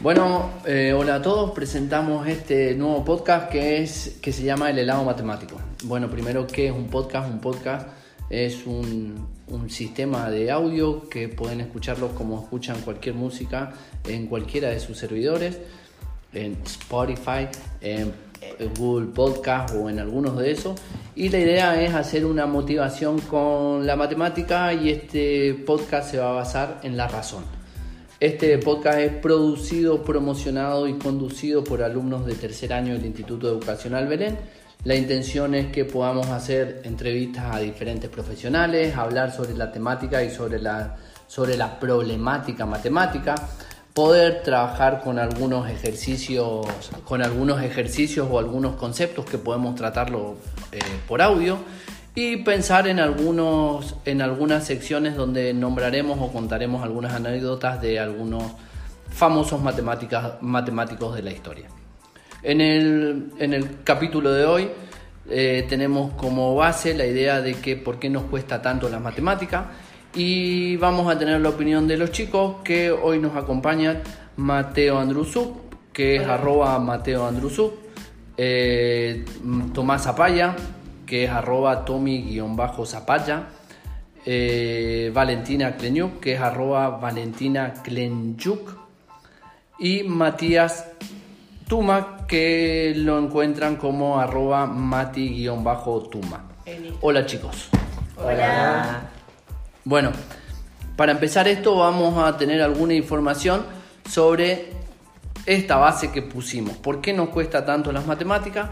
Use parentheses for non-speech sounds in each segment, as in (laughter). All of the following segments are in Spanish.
Bueno, eh, hola a todos. Presentamos este nuevo podcast que es que se llama El helado matemático. Bueno, primero, ¿qué es un podcast? Un podcast es un, un sistema de audio que pueden escucharlo como escuchan cualquier música en cualquiera de sus servidores, en Spotify, en Google Podcast o en algunos de esos. Y la idea es hacer una motivación con la matemática y este podcast se va a basar en la razón. Este podcast es producido, promocionado y conducido por alumnos de tercer año del Instituto Educacional Belén. La intención es que podamos hacer entrevistas a diferentes profesionales, hablar sobre la temática y sobre la, sobre la problemática matemática, poder trabajar con algunos ejercicios, con algunos ejercicios o algunos conceptos que podemos tratarlo eh, por audio y pensar en, algunos, en algunas secciones donde nombraremos o contaremos algunas anécdotas de algunos famosos matemáticos de la historia. En el, en el capítulo de hoy eh, tenemos como base la idea de que por qué nos cuesta tanto la matemática y vamos a tener la opinión de los chicos que hoy nos acompañan Mateo Andrusuk, que es arroba Mateo Andrusuk, eh, Tomás Apaya, que es arroba Tommy-Zapaya, eh, Valentina Klenyuk, que es arroba Valentina Klenyuk, y Matías Tuma, que lo encuentran como arroba Mati-Tuma. Hola chicos. Hola. Bueno, para empezar esto vamos a tener alguna información sobre esta base que pusimos. ¿Por qué nos cuesta tanto las matemáticas?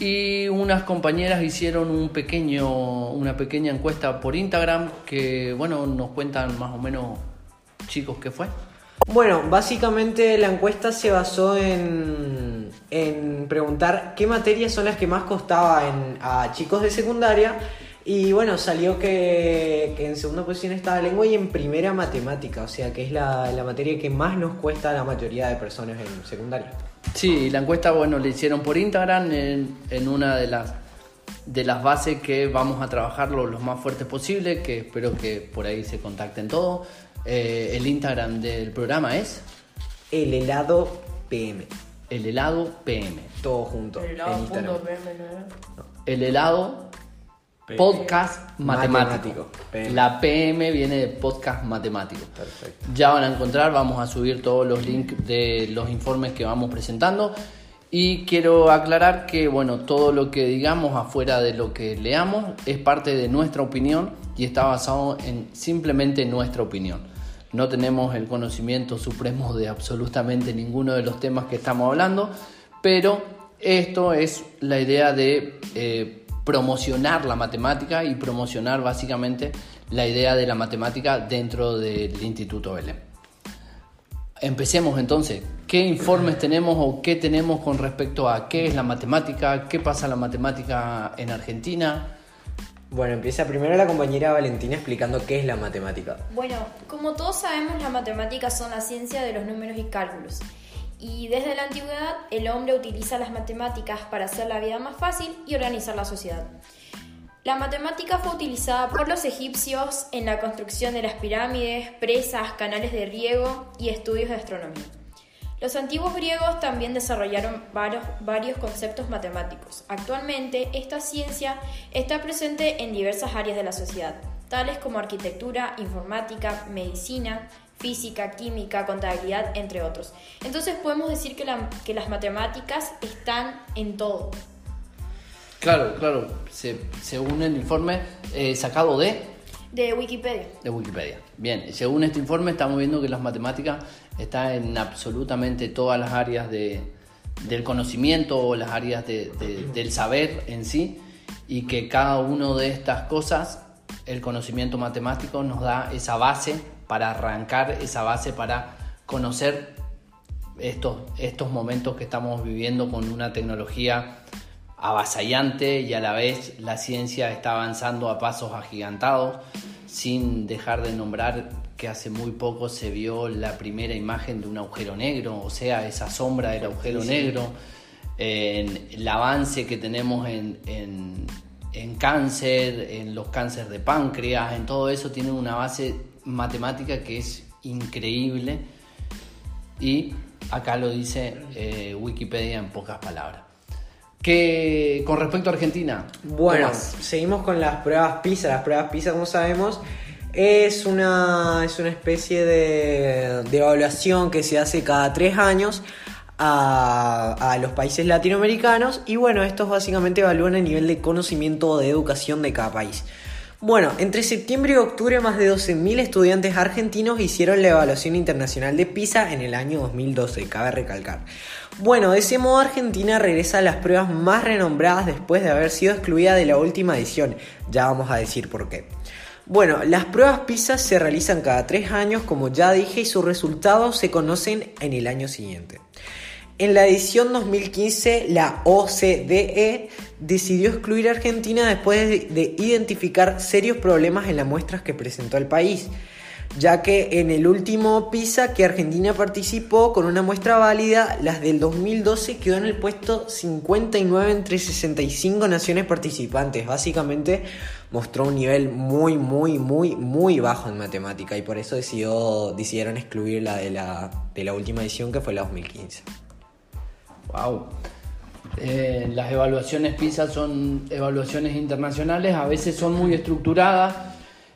Y unas compañeras hicieron un pequeño, una pequeña encuesta por Instagram que, bueno, nos cuentan más o menos, chicos, qué fue. Bueno, básicamente la encuesta se basó en, en preguntar qué materias son las que más costaba a chicos de secundaria y bueno, salió que, en segunda posición estaba lengua y en primera matemática, o sea que es la, la materia que más nos cuesta a la mayoría de personas en secundaria. Sí, la encuesta, bueno, la hicieron por Instagram en, una de las, de las bases que vamos a trabajar lo, más fuerte posible, que espero que por ahí se contacten todos. Eh, el Instagram del programa es... El helado PM. El helado PM. Todo junto. El helado en Instagram. El helado Podcast matemático. La PM viene de podcast matemático. Perfecto. Ya van a encontrar, vamos a subir todos los links de los informes que vamos presentando. Y quiero aclarar que, bueno, todo lo que digamos afuera de lo que leamos es parte de nuestra opinión y está basado en simplemente nuestra opinión. No tenemos el conocimiento supremo de absolutamente ninguno de los temas que estamos hablando, pero esto es la idea de eh, promocionar la matemática y promocionar básicamente la idea de la matemática dentro del Instituto Belén. Empecemos entonces. ¿Qué informes tenemos o qué tenemos con respecto a qué es la matemática? ¿Qué pasa la matemática en Argentina? Bueno, empieza primero la compañera Valentina explicando qué es la matemática. Bueno, como todos sabemos, las matemáticas son la ciencia de los números y cálculos. Y desde la antigüedad el hombre utiliza las matemáticas para hacer la vida más fácil y organizar la sociedad. La matemática fue utilizada por los egipcios en la construcción de las pirámides, presas, canales de riego y estudios de astronomía. Los antiguos griegos también desarrollaron varios, varios, conceptos matemáticos. Actualmente, esta ciencia está presente en diversas áreas de la sociedad, tales como arquitectura, informática, medicina, física, química, contabilidad, entre otros. Entonces podemos decir que, que las matemáticas están en todo. Claro, claro, se, según el informe eh, sacado de... De Wikipedia. De Wikipedia. Bien, según este informe estamos viendo que las matemáticas están en absolutamente todas las áreas de, del conocimiento o las áreas del saber en sí y que cada una de estas cosas, el conocimiento matemático nos da esa base para arrancar esa base para conocer estos, estos momentos que estamos viviendo con una tecnología avasallante y a la vez la ciencia está avanzando a pasos agigantados, sin dejar de nombrar que hace muy poco se vio la primera imagen de un agujero negro, o sea, esa sombra del agujero negro, el avance que tenemos en, en, en cáncer, en los cánceres de páncreas, en todo eso tiene una base matemática que es increíble y Acá lo dice eh, Wikipedia en pocas palabras. Que con respecto a Argentina. Bueno, seguimos con las pruebas PISA. Las pruebas PISA, como sabemos, es una, es una especie de, de evaluación que se hace cada tres años a, a los países latinoamericanos. Y bueno, estos básicamente evalúan el nivel de conocimiento o de educación de cada país. Bueno, entre septiembre y octubre más de 12.000 estudiantes argentinos hicieron la evaluación internacional de PISA en el año 2012, cabe recalcar. Bueno, de ese modo Argentina regresa a las pruebas más renombradas después de haber sido excluida de la última edición. Ya vamos a decir por qué. Bueno, las pruebas PISA se realizan cada tres años, como ya dije, y sus resultados se conocen en el año siguiente. En la edición 2015, la OCDE decidió excluir a Argentina después de, de identificar serios problemas en las muestras que presentó el país, ya que en el último PISA que Argentina participó con una muestra válida, las del 2012 quedó en el puesto 59 entre 65 naciones participantes. Básicamente mostró un nivel muy, muy, muy, muy bajo en matemática y por eso decidió, decidieron excluir de la, de la última edición que fue la 2015. Wow. Eh, las evaluaciones PISA son evaluaciones internacionales, a veces son muy estructuradas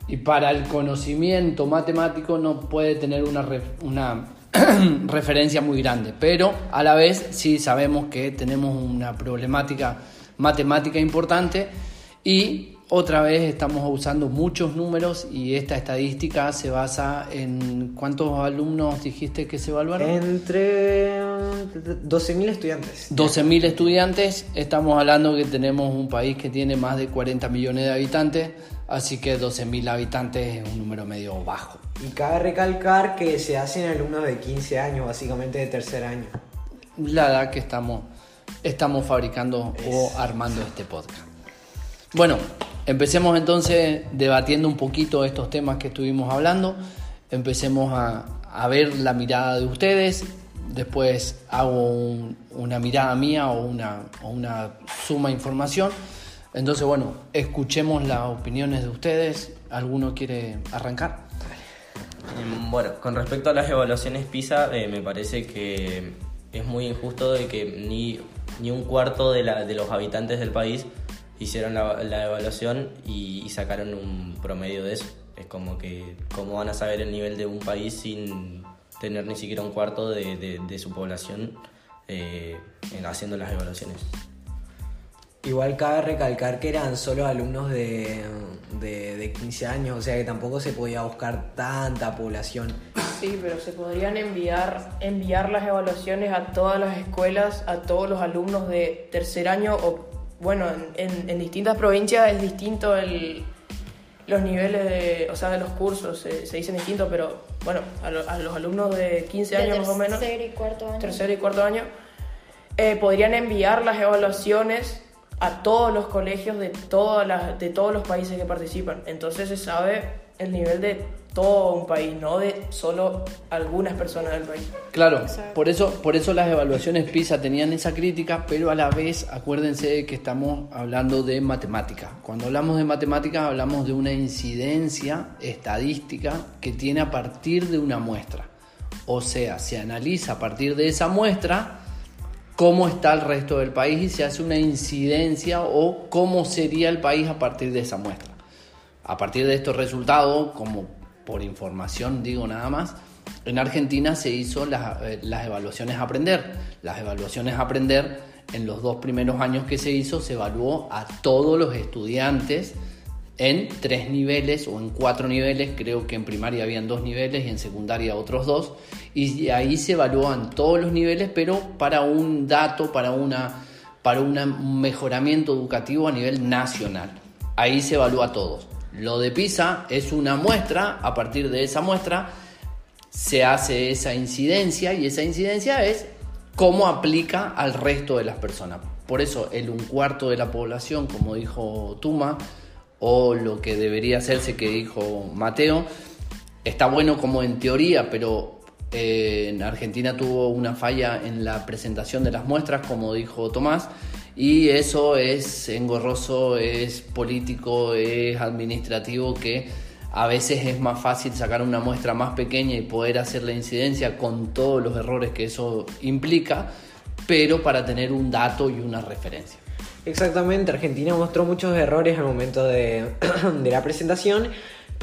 y para el conocimiento matemático no puede tener una, una (clears throat) referencia muy grande, pero a la vez sí sabemos que tenemos una problemática matemática importante y otra vez estamos usando muchos números y esta estadística se basa en cuántos alumnos dijiste que se evaluaron. Entre 12.000 estudiantes. 12.000 estudiantes, estamos hablando que tenemos un país que tiene más de 40 millones de habitantes, así que 12.000 habitantes es un número medio bajo. Y cabe recalcar que se hacen alumnos de 15 años, básicamente de tercer año. La edad que estamos, estamos fabricando o armando este podcast. Bueno, empecemos entonces debatiendo un poquito estos temas que estuvimos hablando, empecemos a, a ver la mirada de ustedes, después hago un- una mirada mía o una, o una suma de información. Entonces, bueno, escuchemos las opiniones de ustedes. ¿Alguno quiere arrancar? Em, Bueno, con respecto a las evaluaciones PISA, eh, me parece que es muy injusto de que ni, ni un cuarto de, la- de los habitantes del país hicieron la, evaluación y sacaron un promedio de eso. Es como que, ¿cómo van a saber el nivel de un país sin tener ni siquiera un cuarto de, de- de su población eh, en- haciendo las evaluaciones? Igual cabe recalcar que eran solo alumnos de, de, de 15 años, o sea que tampoco se podía buscar tanta población. Sí, pero se podrían enviar, enviar las evaluaciones a todas las escuelas, a todos los alumnos de tercer año o, bueno, en, en- en distintas provincias es distinto el, los niveles de, o sea, de los cursos, se, se dicen distintos, pero bueno, a, lo- a los alumnos de 15 De años más o menos, tercero y cuarto año. tercero y cuarto año, eh, podrían enviar las evaluaciones a todos los colegios de, todas las, de todos los países que participan. Entonces se sabe el nivel de todo un país, no de solo algunas personas del país. Claro, por eso, por eso las evaluaciones PISA tenían esa crítica, pero a la vez acuérdense de que estamos hablando de matemática. Cuando hablamos de matemática hablamos de una incidencia estadística que tiene a partir de una muestra. O sea, se analiza a partir de esa muestra cómo está el resto del país y se hace una incidencia o cómo sería el país a partir de esa muestra. A partir de estos resultados, como por información digo nada más, en Argentina se hizo las, eh, las evaluaciones aprender. Las evaluaciones aprender en los dos primeros años que se hizo se evaluó a todos los estudiantes en tres niveles o en cuatro niveles, creo que en primaria habían dos niveles y en secundaria otros dos, y ahí se evalúan todos los niveles, pero para un dato, para, una, para un mejoramiento educativo a nivel nacional. Ahí se evalúa a todos. Lo de PISA es una muestra, a partir de esa muestra se hace esa incidencia y esa incidencia es cómo aplica al resto de las personas. Por eso el un cuarto de la población, como dijo Tuma, o lo que debería hacerse que dijo Mateo, está bueno como en teoría, pero eh, en Argentina tuvo una falla en la presentación de las muestras, como dijo Tomás, y eso es engorroso, es político, es administrativo, que A veces es más fácil sacar una muestra más pequeña y poder hacer la incidencia con todos los errores que eso implica, pero para tener un dato y una referencia. Exactamente, Argentina mostró muchos errores al momento de, (clears throat) la presentación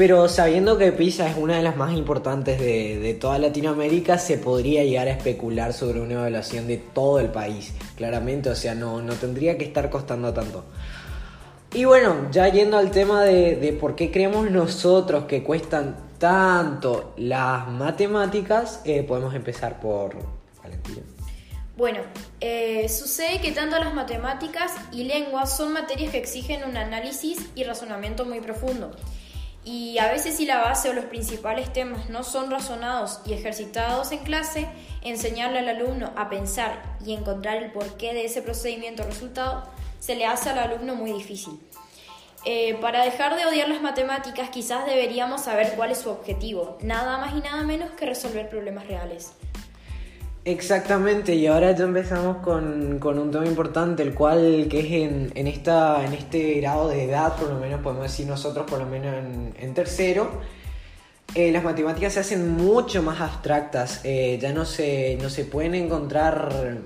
pero sabiendo que PISA es una de las más importantes de, toda Latinoamérica, se podría llegar a especular sobre una evaluación de todo el país, claramente, o sea, no, no tendría que estar costando tanto. Y bueno, ya yendo al tema de, por qué creemos nosotros que cuestan tanto las matemáticas, eh, podemos empezar por Valentina. Bueno, eh, sucede que tanto las matemáticas y lenguas son materias que exigen un análisis y razonamiento muy profundo. Y a veces si la base o los principales temas no son razonados y ejercitados en clase, enseñarle al alumno a pensar y encontrar el porqué de ese procedimiento o resultado se le hace al alumno muy difícil. Eh, para dejar de odiar las matemáticas quizás deberíamos saber cuál es su objetivo, nada más y nada menos que resolver problemas reales. Exactamente, y ahora ya empezamos con, un tema importante, el cual que es en, en, esta, en este grado de edad, por lo menos podemos decir nosotros, por lo menos en, tercero, eh, las matemáticas se hacen mucho más abstractas, eh, ya no se, no se pueden encontrar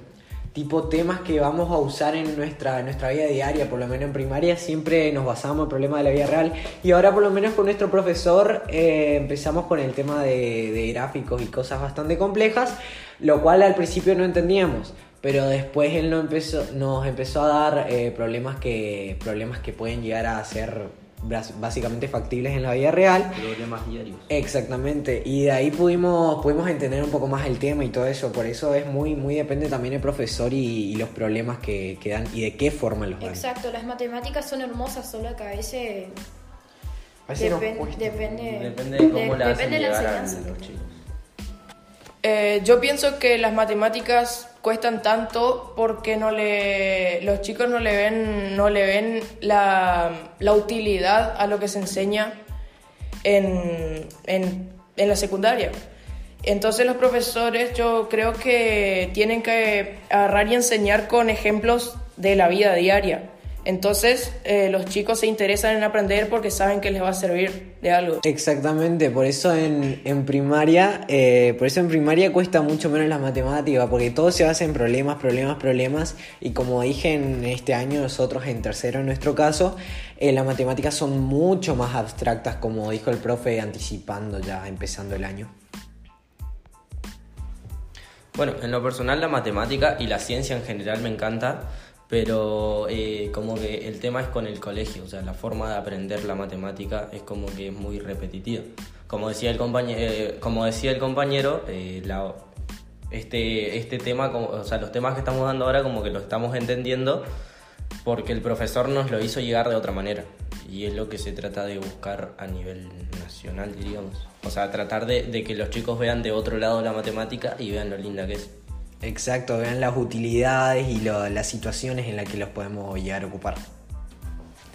tipo temas que vamos a usar en nuestra, nuestra vida diaria, por lo menos en primaria siempre nos basamos en el problema de la vida real. Y ahora por lo menos con nuestro profesor eh, empezamos con el tema de, de, gráficos y cosas bastante complejas, lo cual al principio no entendíamos, pero después él no empezó, nos empezó a dar eh, problemas, que, problemas que pueden llegar a ser básicamente factibles en la vida real. Problemas diarios. Exactamente, y de ahí pudimos, pudimos entender un poco más el tema y todo eso, por eso es muy, muy depende también del profesor y, los problemas que, que, dan y de qué forma los dan. Exacto, las matemáticas son hermosas, solo que a veces... depende, depende de cómo la hacen llegar a los chicos. Eh, yo pienso que las matemáticas cuestan tanto porque no le, los chicos no le ven, no le ven la, utilidad a lo que se enseña en, en, en la secundaria. Entonces los profesores yo creo que tienen que agarrar y enseñar con ejemplos de la vida diaria. Entonces eh, los chicos se interesan en aprender porque saben que les va a servir de algo. Exactamente, por eso en, en primaria, eh, por eso en primaria cuesta mucho menos la matemática, porque todo se basa en problemas, problemas, problemas. Y como dije en este año, nosotros en tercero en nuestro caso, eh, las matemáticas son mucho más abstractas, como dijo el profe, anticipando ya, empezando el año. Bueno, en lo personal la matemática y la ciencia en general me encanta pero eh, como que el tema es con el colegio, o sea, la forma de aprender la matemática es como que es muy repetitiva. Como decía el compañero, eh, como decía el compañero eh, este, este tema, o sea, los temas que estamos dando ahora como que lo estamos entendiendo porque el profesor nos lo hizo llegar de otra manera. Y es lo que se trata de buscar a nivel nacional, diríamos. O sea, tratar de, de que los chicos vean de otro lado la matemática y vean lo linda que es. Exacto, vean las utilidades y las situaciones en las que los podemos llegar a ocupar.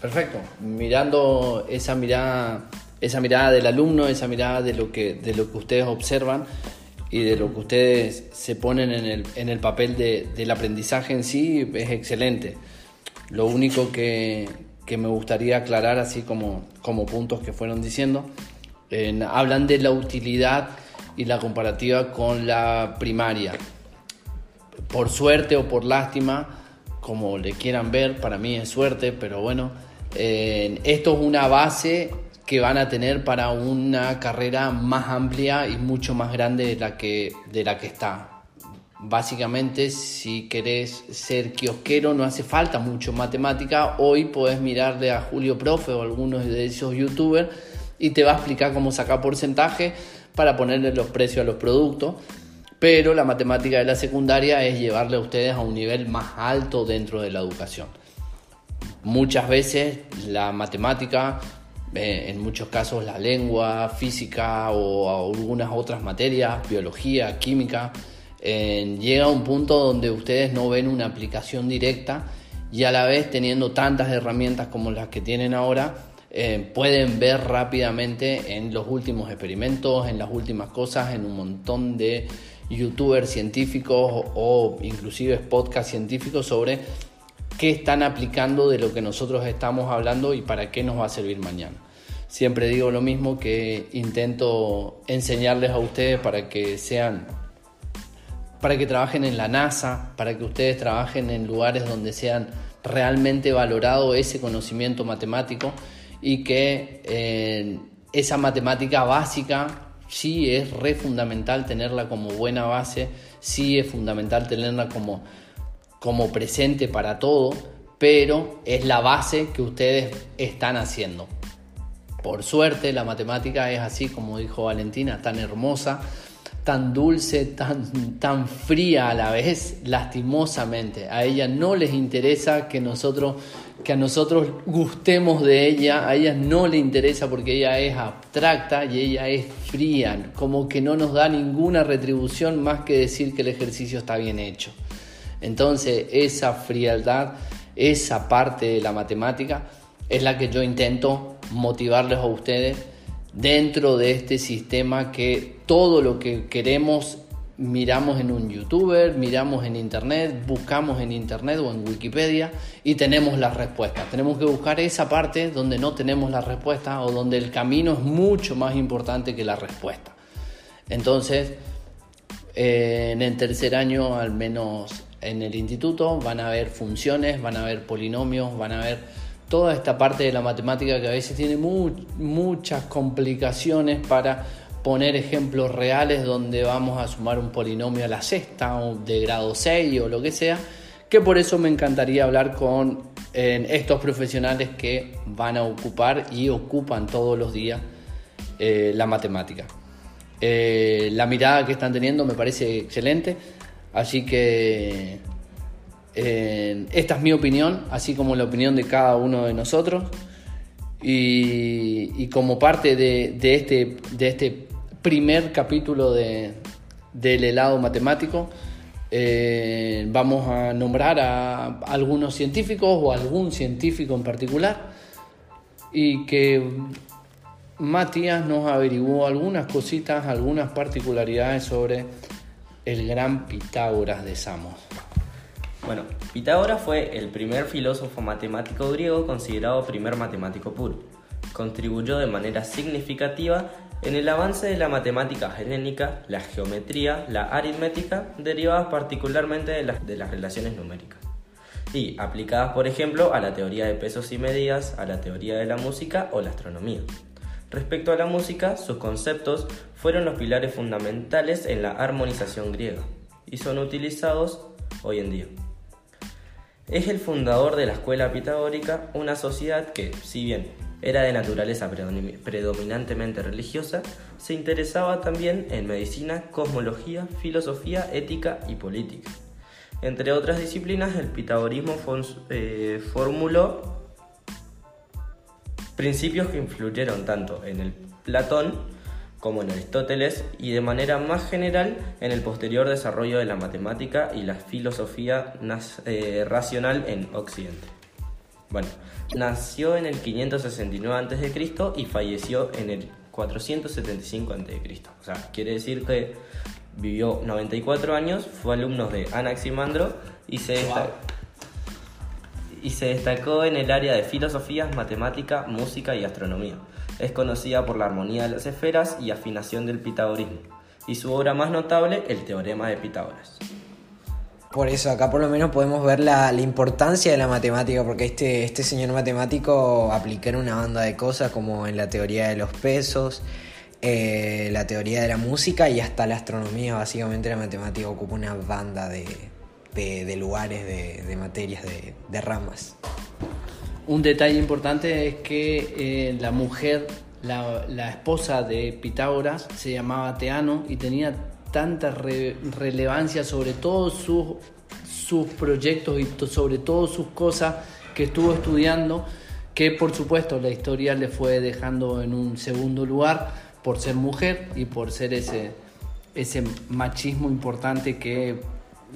Perfecto. Mirando esa mirada, esa mirada del alumno, esa mirada de lo que, de lo que ustedes observan y de lo que ustedes se ponen en el, en el papel del aprendizaje en sí, es excelente. Lo único que, me gustaría aclarar, así como, como puntos que fueron diciendo, hablan de la utilidad y la comparativa con la primaria por suerte o por lástima, como le quieran ver, para mí es suerte, pero bueno, eh, esto es una base que van a tener para una carrera más amplia y mucho más grande de la que, de la que está. Básicamente, si querés ser kiosquero, no hace falta mucho matemática. Hoy podés mirarle a Julio Profe o algunos de esos youtubers y te va a explicar cómo sacar porcentaje para ponerle los precios a los productos pero la matemática de la secundaria es llevarle a ustedes a un nivel más alto dentro de la educación. Muchas veces la matemática, eh, en muchos casos la lengua, física o algunas otras materias, biología, química, eh, llega a un punto donde ustedes no ven una aplicación directa y a la vez teniendo tantas herramientas como las que tienen ahora, eh, pueden ver rápidamente en los últimos experimentos, en las últimas cosas, en un montón de youtubers científicos o inclusive podcast científicos sobre qué están aplicando de lo que nosotros estamos hablando y para qué nos va a servir mañana. siempre digo lo mismo que intento enseñarles a ustedes para que sean para que trabajen en la NASA, para que ustedes trabajen en lugares donde sean realmente valorado ese conocimiento matemático y que eh, esa matemática básica sí es re fundamental tenerla como buena base, sí es fundamental tenerla como, como presente para todo, pero es la base que ustedes están haciendo. Por suerte la matemática es así, como dijo Valentina, tan hermosa, tan dulce, tan, tan fría a la vez, lastimosamente. A ella no les interesa que nosotros que a nosotros gustemos de ella, a ella no le interesa porque ella es abstracta y ella es fría, como que no nos da ninguna retribución más que decir que el ejercicio está bien hecho. Entonces, esa frialdad, esa parte de la matemática es la que yo intento motivarles a ustedes dentro de este sistema que todo lo que queremos miramos en un youtuber, miramos en internet, buscamos en internet o en Wikipedia y tenemos las respuestas. Tenemos que buscar esa parte donde no tenemos la respuesta o donde el camino es mucho más importante que la respuesta. Entonces, eh, en el tercer año, al menos en el instituto, van a haber funciones, van a haber polinomios, van a haber toda esta parte de la matemática que a veces tiene muchas complicaciones para poner ejemplos reales donde vamos a sumar un polinomio a la sexta o de grado 6 o lo que sea, que por eso me encantaría hablar con estos profesionales que van a ocupar y ocupan todos los días eh, la matemática. Eh, la mirada que están teniendo me parece excelente, así que esta es mi opinión, así como la opinión de cada uno de nosotros. Y, como parte de, este, de este primer capítulo de, del helado matemático, eh, vamos a nombrar a algunos científicos o algún científico en particular y que Matías nos averiguó algunas cositas, algunas particularidades sobre el gran Pitágoras de Samos. Bueno, Pitágoras fue el primer filósofo matemático griego considerado primer matemático puro. Contribuyó de manera significativa en el avance de la matemática helénica, la geometría, la aritmética, derivadas particularmente de las, de las relaciones numéricas y aplicadas, por ejemplo, a la teoría de pesos y medidas, a la teoría de la música o la astronomía. Respecto a la música, sus conceptos fueron los pilares fundamentales en la armonización griega y son utilizados hoy en día. Es el fundador de la escuela pitagórica, una sociedad que, si bien era de naturaleza predominantemente religiosa, se interesaba también en medicina, cosmología, filosofía, ética y política. Entre otras disciplinas, el pitagorismo eh, formuló principios que influyeron tanto en el Platón como en Aristóteles, y de manera más general en el posterior desarrollo de la matemática y la filosofía eh, racional en Occidente. Bueno, nació en el 569 a.C. y falleció en el 475 a.C. O sea, quiere decir que vivió 94 años, fue alumno de Anaximandro y se, y se destacó en el área de filosofía, matemática, música y astronomía. Es conocida por la armonía de las esferas y afinación del pitagorismo, y su obra más notable, el Teorema de Pitágoras. Por eso, acá por lo menos podemos ver la, importancia de la matemática, porque este, este señor matemático aplicó una banda de cosas como en la teoría de los pesos, eh, la teoría de la música y hasta la astronomía. Básicamente la matemática ocupa una banda de, lugares, de, materias, de ramas. Un detalle importante es que eh, la mujer, la, esposa de Pitágoras, se llamaba Teano y tenía tanta relevancia sobre todos sus, sus proyectos y sobre todas sus cosas que estuvo estudiando, que por supuesto la historia le fue dejando en un segundo lugar por ser mujer y por ser ese, ese machismo importante que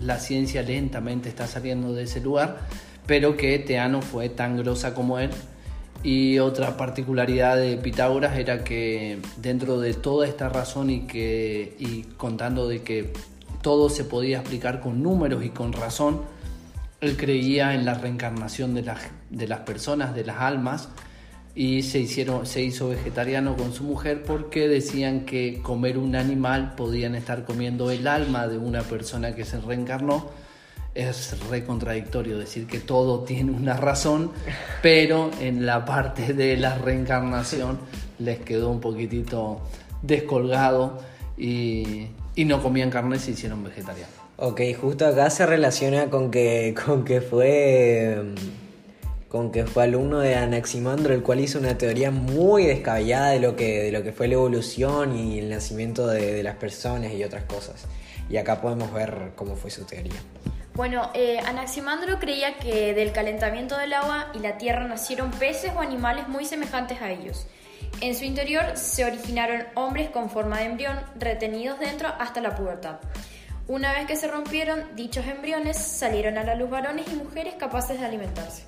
la ciencia lentamente está saliendo de ese lugar pero que Teano fue tan grosa como él. Y otra particularidad de Pitágoras era que dentro de toda esta razón y, que, y contando de que todo se podía explicar con números y con razón, él creía en la reencarnación de las, de las personas, de las almas, y se, hicieron, se hizo vegetariano con su mujer porque decían que comer un animal podían estar comiendo el alma de una persona que se reencarnó. Es re contradictorio decir que todo tiene una razón, pero en la parte de la reencarnación les quedó un poquitito descolgado y, y no comían carne se hicieron vegetarianos. Ok, justo acá se relaciona con que, con que fue con que fue alumno de Anaximandro, el cual hizo una teoría muy descabellada de lo que, de lo que fue la evolución y el nacimiento de, de las personas y otras cosas. Y acá podemos ver cómo fue su teoría. Bueno, eh, Anaximandro creía que del calentamiento del agua y la tierra nacieron peces o animales muy semejantes a ellos. En su interior se originaron hombres con forma de embrión retenidos dentro hasta la pubertad. Una vez que se rompieron dichos embriones, salieron a la luz varones y mujeres capaces de alimentarse.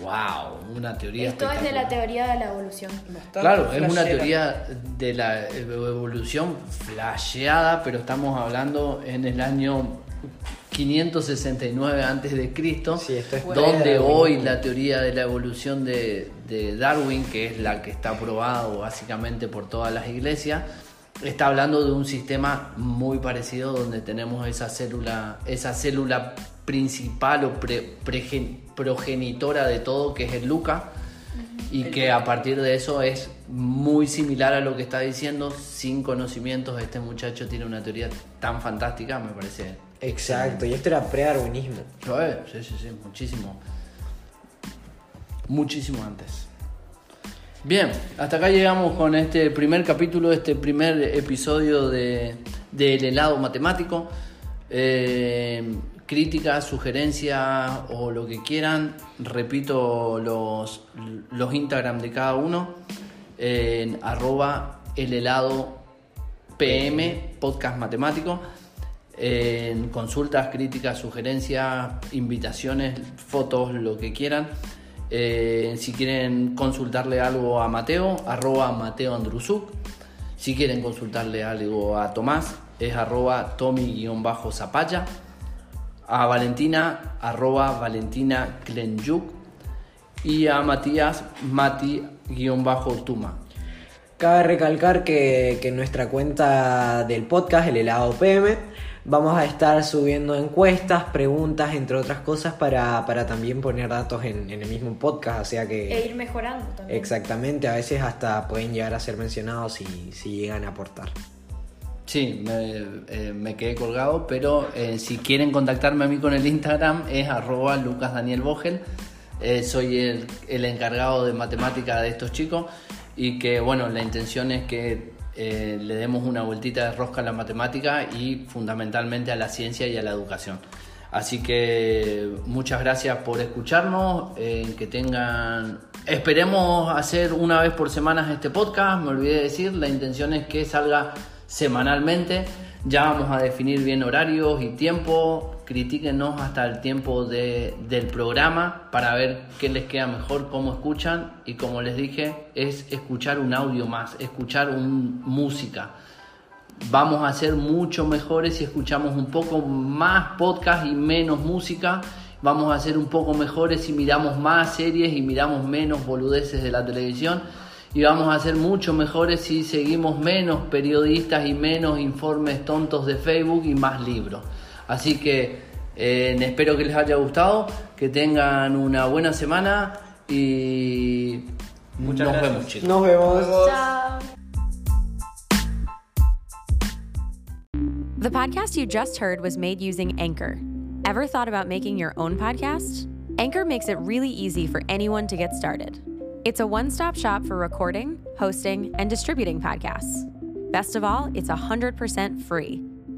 ¡Wow! Una teoría. Esto es de la teoría de la evolución. Claro, es una teoría de la evolución flasheada, pero estamos hablando en el año 569 antes de Cristo, Sí, esto es donde hoy la teoría de la evolución de, de Darwin, que es la que está aprobado básicamente por todas las iglesias, está hablando de un sistema muy parecido donde tenemos esa célula, esa célula principal o pre- pregen- progenitora de todo, que es el Luca, y que a partir de eso es muy similar a lo que está diciendo, sin conocimientos, este muchacho tiene una teoría tan fantástica, me parece. Exacto, y esto era pre-darwinismo. Sí, sí, sí, muchísimo. Muchísimo antes. Bien, hasta acá llegamos con este primer capítulo, este primer episodio de, del helado matemático. Eh, críticas, sugerencias o lo que quieran. Repito los, los Instagram de cada uno. En arroba el helado PM, podcast matemático. En consultas, críticas, sugerencias, invitaciones, fotos, lo que quieran. Eh, si quieren consultarle algo a Mateo, arroba Mateo Andrusuk. Si quieren consultarle algo a Tomás, es arroba Tommy-Zapaya. A Valentina, arroba Valentina Klenyuk. Y a Matías, Mati-Tuma. Cabe recalcar que, que nuestra cuenta del podcast, el helado PM, vamos a estar subiendo encuestas, preguntas, entre otras cosas, para, para también poner datos en, en el mismo podcast. O sea que. E ir mejorando también. Exactamente, a veces hasta pueden llegar a ser mencionados si, si llegan a aportar. Sí, me, eh, me quedé colgado, pero eh, si quieren contactarme a mí con el Instagram es arroba Lucas Daniel Vogel. Eh, soy el, el encargado de matemática de estos chicos y que bueno, la intención es que eh, le demos una vueltita de rosca a la matemática y fundamentalmente a la ciencia y a la educación. Así que muchas gracias por escucharnos, eh, que tengan... Esperemos hacer una vez por semana este podcast, me olvidé de decir, la intención es que salga semanalmente, ya vamos a definir bien horarios y tiempo, critíquenos hasta el tiempo de- del programa para ver qué les queda mejor, cómo escuchan y como les dije, es escuchar un audio más, escuchar música vamos a ser mucho mejores si escuchamos un poco más podcast y menos música. Vamos a ser un poco mejores si miramos más series y miramos menos boludeces de la televisión. Y vamos a ser mucho mejores si seguimos menos periodistas y menos informes tontos de Facebook y más libros. Así que eh, espero que les haya gustado, que tengan una buena semana y Muchas nos gracias. vemos chicos. Nos vemos. Chao. The podcast you just heard was made using Anchor. Ever thought about making your own podcast? Anchor makes it really easy for anyone to get started. It's a one stop shop for recording, hosting, and distributing podcasts. Best of all, it's 100% free.